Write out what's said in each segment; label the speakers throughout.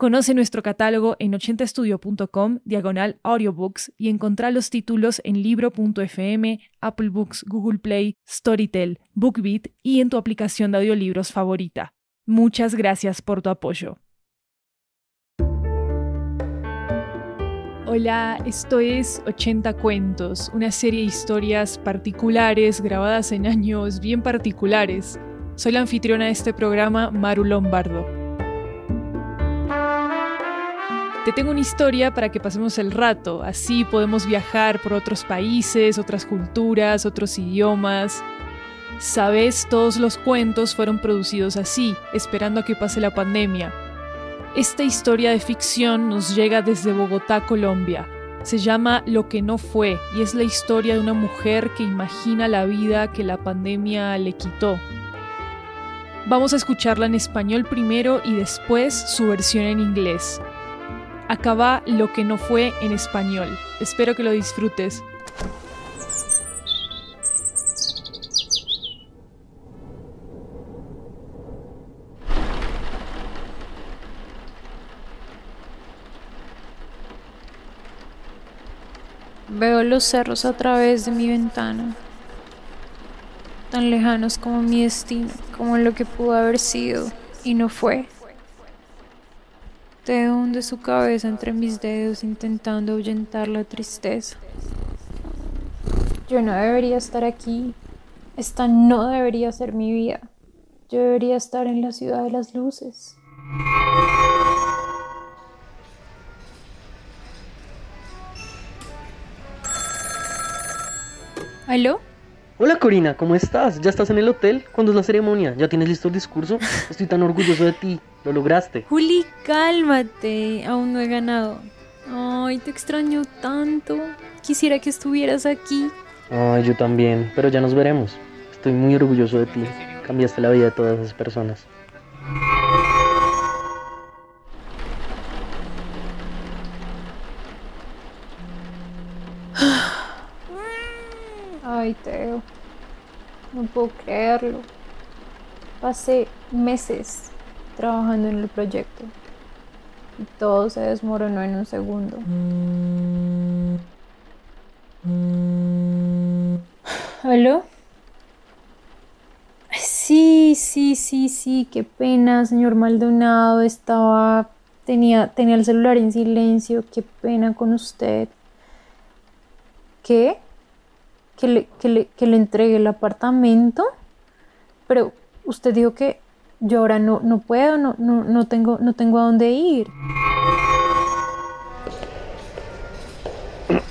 Speaker 1: Conoce nuestro catálogo en 80estudio.com, diagonal audiobooks, y encontrá los títulos en libro.fm, Apple Books, Google Play, Storytel, BookBeat y en tu aplicación de audiolibros favorita. Muchas gracias por tu apoyo. Hola, esto es 80 Cuentos, una serie de historias particulares grabadas en años bien particulares. Soy la anfitriona de este programa, Maru Lombardo. Te tengo una historia para que pasemos el rato, así podemos viajar por otros países, otras culturas, otros idiomas. Sabes, todos los cuentos fueron producidos así, esperando a que pase la pandemia. Esta historia de ficción nos llega desde Bogotá, Colombia. Se llama Lo que no fue y es la historia de una mujer que imagina la vida que la pandemia le quitó. Vamos a escucharla en español primero y después su versión en inglés acaba lo que no fue en español. Espero que lo disfrutes.
Speaker 2: Veo los cerros a través de mi ventana, tan lejanos como mi destino, como lo que pudo haber sido y no fue. Te hunde su cabeza entre mis dedos intentando ahuyentar la tristeza. Yo no debería estar aquí. Esta no debería ser mi vida. Yo debería estar en la ciudad de las luces. ¿Aló?
Speaker 3: Hola Corina, ¿cómo estás? ¿Ya estás en el hotel? ¿Cuándo es la ceremonia? ¿Ya tienes listo el discurso? Estoy tan orgulloso de ti. Lo lograste.
Speaker 2: Juli, cálmate. Aún no he ganado. Ay, te extraño tanto. Quisiera que estuvieras aquí.
Speaker 3: Ay, yo también. Pero ya nos veremos. Estoy muy orgulloso de ti. Cambiaste la vida de todas esas personas.
Speaker 2: Ay, Teo. No puedo creerlo. Pasé meses trabajando en el proyecto y todo se desmoronó en un segundo. ¿Aló? Sí, sí, sí, sí, qué pena, señor Maldonado. Estaba. Tenía, tenía el celular en silencio. Qué pena con usted. ¿Qué? que le, que le, entregue el apartamento, pero usted dijo que yo ahora no, no puedo, no, no, no, tengo, no tengo a dónde ir.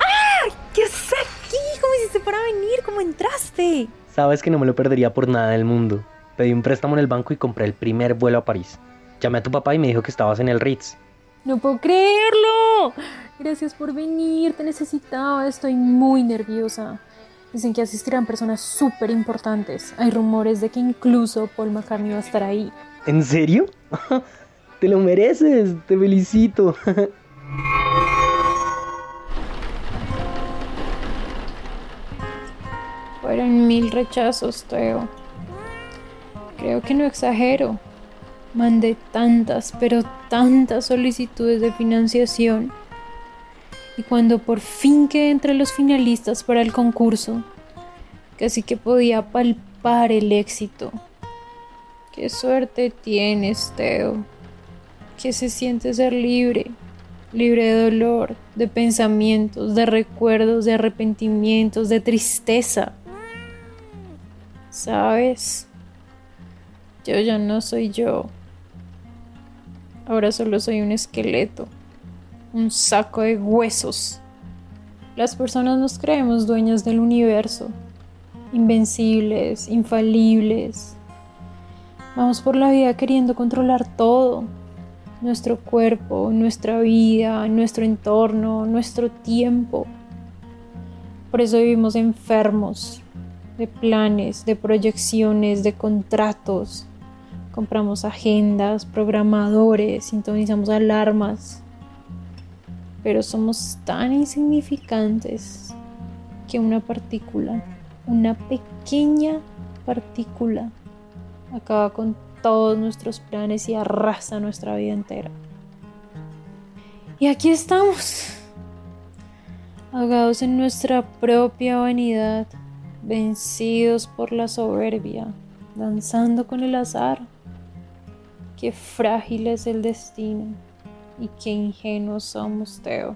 Speaker 2: ¡Ah! ¿Qué haces aquí? ¿Cómo hiciste para venir? ¿Cómo entraste?
Speaker 3: Sabes que no me lo perdería por nada del mundo. Pedí un préstamo en el banco y compré el primer vuelo a París. Llamé a tu papá y me dijo que estabas en el Ritz.
Speaker 2: No puedo creerlo. Gracias por venir, te necesitaba, estoy muy nerviosa. Dicen que asistirán personas súper importantes. Hay rumores de que incluso Paul McCartney va a estar ahí.
Speaker 3: ¿En serio? Te lo mereces, te felicito.
Speaker 2: Fueron mil rechazos, Teo. Creo que no exagero. Mandé tantas, pero tantas solicitudes de financiación y cuando por fin quedé entre los finalistas para el concurso, casi que podía palpar el éxito. Qué suerte tienes, Teo. Que se siente ser libre, libre de dolor, de pensamientos, de recuerdos, de arrepentimientos, de tristeza. ¿Sabes? Yo ya no soy yo. Ahora solo soy un esqueleto un saco de huesos. Las personas nos creemos dueñas del universo, invencibles, infalibles. Vamos por la vida queriendo controlar todo, nuestro cuerpo, nuestra vida, nuestro entorno, nuestro tiempo. Por eso vivimos enfermos de planes, de proyecciones, de contratos. Compramos agendas, programadores, sintonizamos alarmas. Pero somos tan insignificantes que una partícula, una pequeña partícula, acaba con todos nuestros planes y arrasa nuestra vida entera. Y aquí estamos, ahogados en nuestra propia vanidad, vencidos por la soberbia, danzando con el azar. Qué frágil es el destino y qué ingenuos somos, Teo.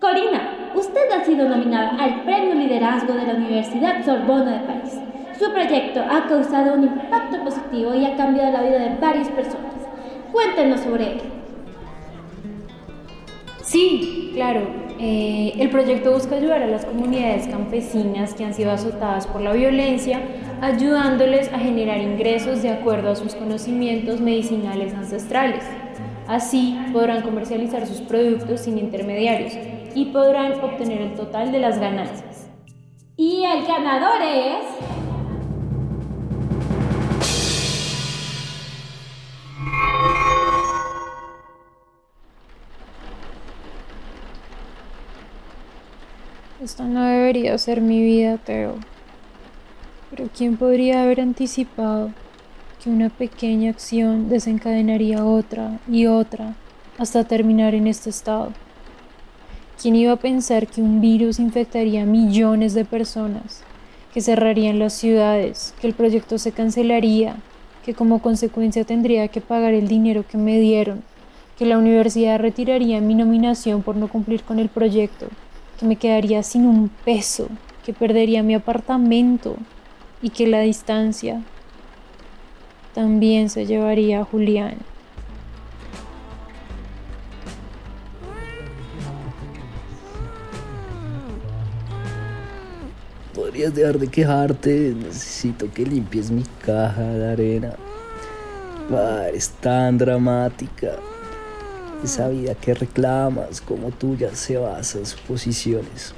Speaker 4: Corina, usted ha sido nominada al Premio Liderazgo de la Universidad Sorbona de París. Su proyecto ha causado un impacto positivo y ha cambiado la vida de varias personas. Cuéntenos sobre él.
Speaker 2: Sí, claro. Eh, el proyecto busca ayudar a las comunidades campesinas que han sido azotadas por la violencia, ayudándoles a generar ingresos de acuerdo a sus conocimientos medicinales ancestrales. Así podrán comercializar sus productos sin intermediarios y podrán obtener el total de las ganancias.
Speaker 4: Y el ganador es...
Speaker 2: Esta no debería ser mi vida, Teo. Pero ¿quién podría haber anticipado que una pequeña acción desencadenaría otra y otra hasta terminar en este estado? ¿Quién iba a pensar que un virus infectaría a millones de personas, que cerrarían las ciudades, que el proyecto se cancelaría, que como consecuencia tendría que pagar el dinero que me dieron, que la universidad retiraría mi nominación por no cumplir con el proyecto, que me quedaría sin un peso, que perdería mi apartamento y que la distancia también se llevaría a Julián.
Speaker 5: Podrías dejar de quejarte, necesito que limpies mi caja de arena. Ah, eres tan dramática. Esa vida que reclamas como tuya se basa en suposiciones.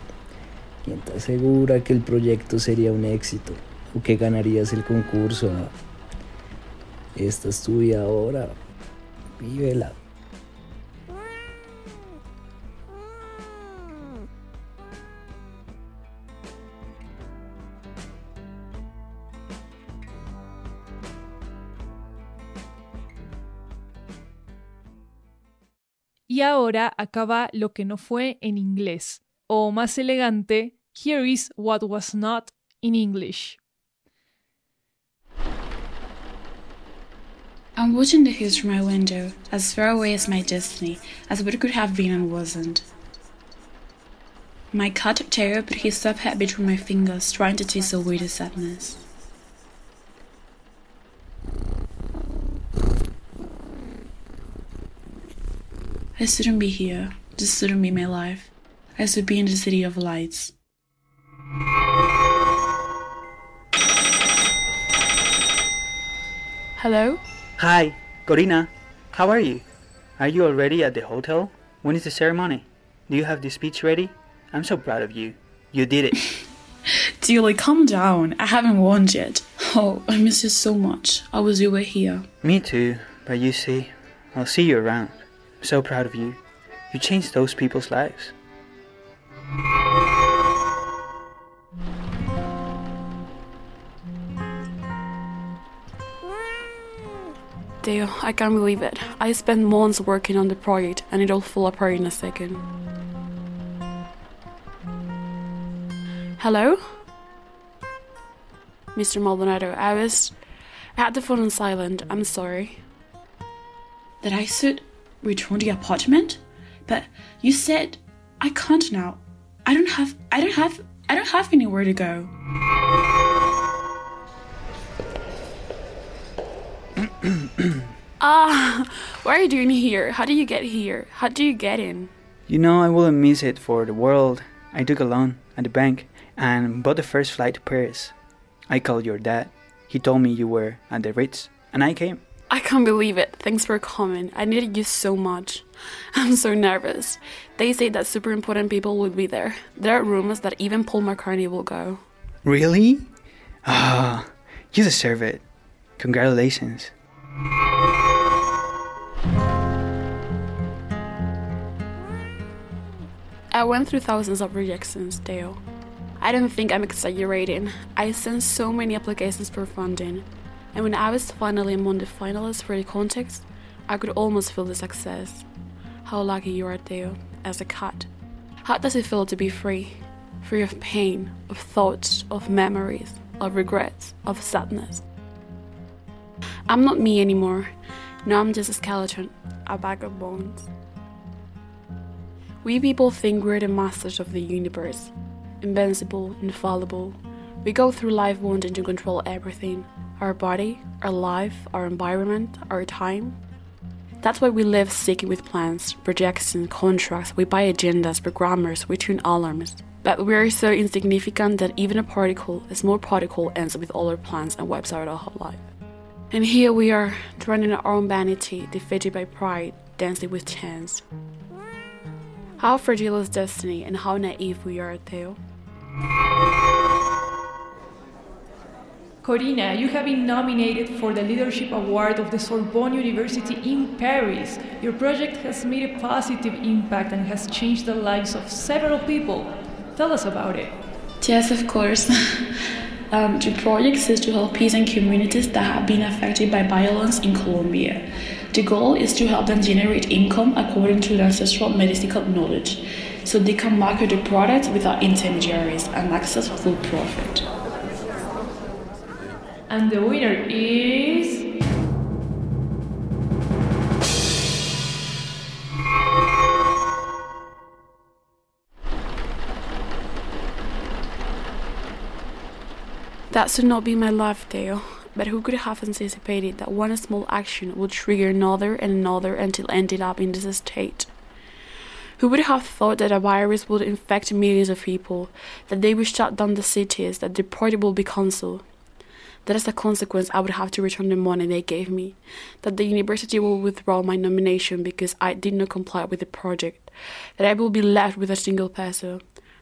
Speaker 5: ¿Quién te asegura que el proyecto sería un éxito o que ganarías el concurso? Esta es tu ahora. Vívela.
Speaker 1: Y ahora acaba lo que no fue en inglés, o más elegante, here is what was not in English.
Speaker 6: I'm watching the hills from my window, as far away as my destiny, as what could have been and wasn't. My cat Teo put his soft head between my fingers, trying to taste away the sadness. I shouldn't be here. This shouldn't be my life. I should be in the city of lights. Hello?
Speaker 7: Hi, Corina. How are you? Are you already at the hotel? When is the ceremony? Do you have the speech ready? I'm so proud of you. You did it.
Speaker 6: Julie, calm down. I haven't won yet. Oh, I miss you so much. I wish you were here.
Speaker 7: Me too, but you see, I'll see you around. I'm so proud of you. You changed those people's lives.
Speaker 6: Dale, I can't believe it. I spent months working on the project and it all fell apart in a second. Hello? Mr. Maldonado, I was. I had the phone on silent. I'm sorry. That I should return to the apartment? But you said I can't now. I don't have. I don't have. I don't have anywhere to go. Ah, what are you doing here? How do you get here? How do you get in?
Speaker 7: You know, I wouldn't miss it for the world. I took a loan at the bank and bought the first flight to Paris. I called your dad. He told me you were at the Ritz, and I came.
Speaker 6: I can't believe it. Thanks for coming. I needed you so much. I'm so nervous. They say that super important people will be there. There are rumors that even Paul McCartney will go.
Speaker 7: Really? Ah, you deserve it. Congratulations.
Speaker 6: I went through thousands of rejections, Dale. I don't think I'm exaggerating. I sent so many applications for funding, and when I was finally among the finalists for the contest, I could almost feel the success. How lucky you are, Theo, as a cat. How does it feel to be free? Free of pain, of thoughts, of memories, of regrets, of sadness. I'm not me anymore. Now I'm just a skeleton, a bag of bones. We people think we're the masters of the universe, invincible, infallible. We go through life wanting to control everything our body, our life, our environment, our time. That's why we live seeking with plans, projections, contracts, we buy agendas, programmers, we tune alarms. But we are so insignificant that even a particle, a small particle, ends up with all our plans and wipes out our whole life. And here we are, drowning our own vanity, defeated by pride, dancing with chance. How fragile is destiny and how naive we are, Theo.
Speaker 1: Corina, you have been nominated for the Leadership Award of the Sorbonne University in Paris. Your project has made a positive impact and has changed the lives of several people. Tell us about it.
Speaker 6: Yes, of course. um, the project is to help peasant communities that have been affected by violence in Colombia. The goal is to help them generate income according to their ancestral medicinal knowledge, so they can market the products without intermediaries and access full profit.
Speaker 1: And the winner is.
Speaker 6: That should not be my life, Theo. But who could have anticipated that one small action would trigger another and another until ended up in this state? Who would have thought that a virus would infect millions of people, that they would shut down the cities, that the party would be cancelled? That as a consequence, I would have to return the money they gave me, that the university will withdraw my nomination because I did not comply with the project, that I will be left with a single peso,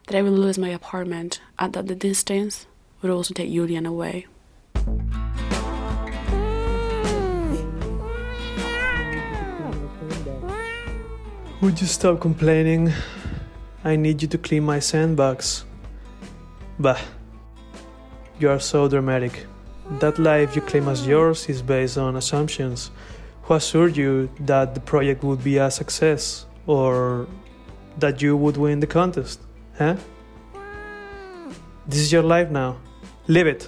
Speaker 6: that I will lose my apartment, and that the distance would also take Julian away.
Speaker 8: Would you stop complaining? I need you to clean my sandbox. Bah. You are so dramatic. That life you claim as yours is based on assumptions. Who assured you that the project would be a success or that you would win the contest? Huh? This is your life now. Live it.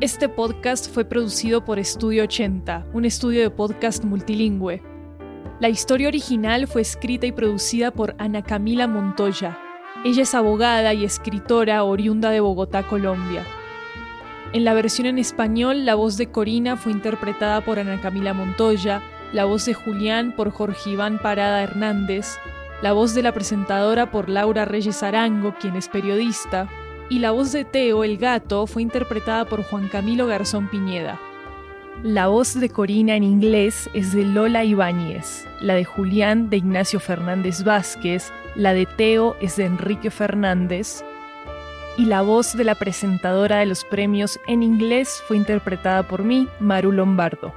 Speaker 1: Este podcast fue producido por Estudio 80, un estudio de podcast multilingüe. La historia original fue escrita y producida por Ana Camila Montoya. Ella es abogada y escritora oriunda de Bogotá, Colombia. En la versión en español, la voz de Corina fue interpretada por Ana Camila Montoya, la voz de Julián por Jorge Iván Parada Hernández, la voz de la presentadora por Laura Reyes Arango, quien es periodista, y la voz de Teo, el gato, fue interpretada por Juan Camilo Garzón Piñeda. La voz de Corina en inglés es de Lola Ibáñez, la de Julián de Ignacio Fernández Vázquez, la de Teo es de Enrique Fernández, y la voz de la presentadora de los premios en inglés fue interpretada por mí, Maru Lombardo.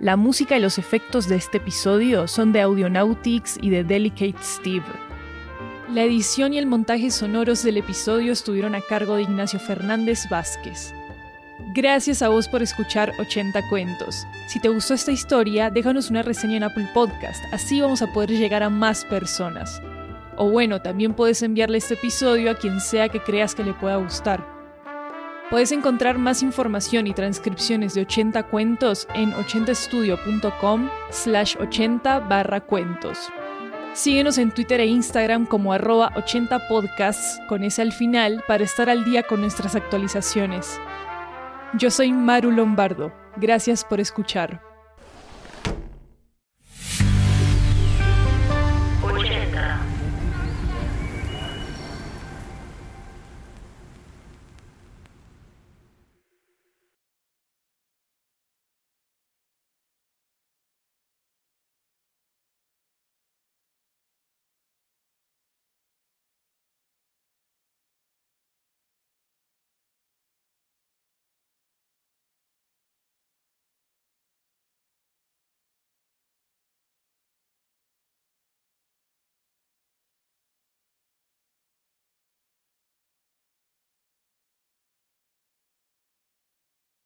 Speaker 1: La música y los efectos de este episodio son de Audionautics y de Delicate Steve. La edición y el montaje sonoros del episodio estuvieron a cargo de Ignacio Fernández Vázquez. Gracias a vos por escuchar 80 cuentos. Si te gustó esta historia, déjanos una reseña en Apple Podcast, así vamos a poder llegar a más personas. O bueno, también puedes enviarle este episodio a quien sea que creas que le pueda gustar. Puedes encontrar más información y transcripciones de 80 cuentos en 80estudio.com slash 80 barra cuentos. Síguenos en Twitter e Instagram como arroba 80podcasts con ese al final para estar al día con nuestras actualizaciones. Yo soy Maru Lombardo. Gracias por escuchar.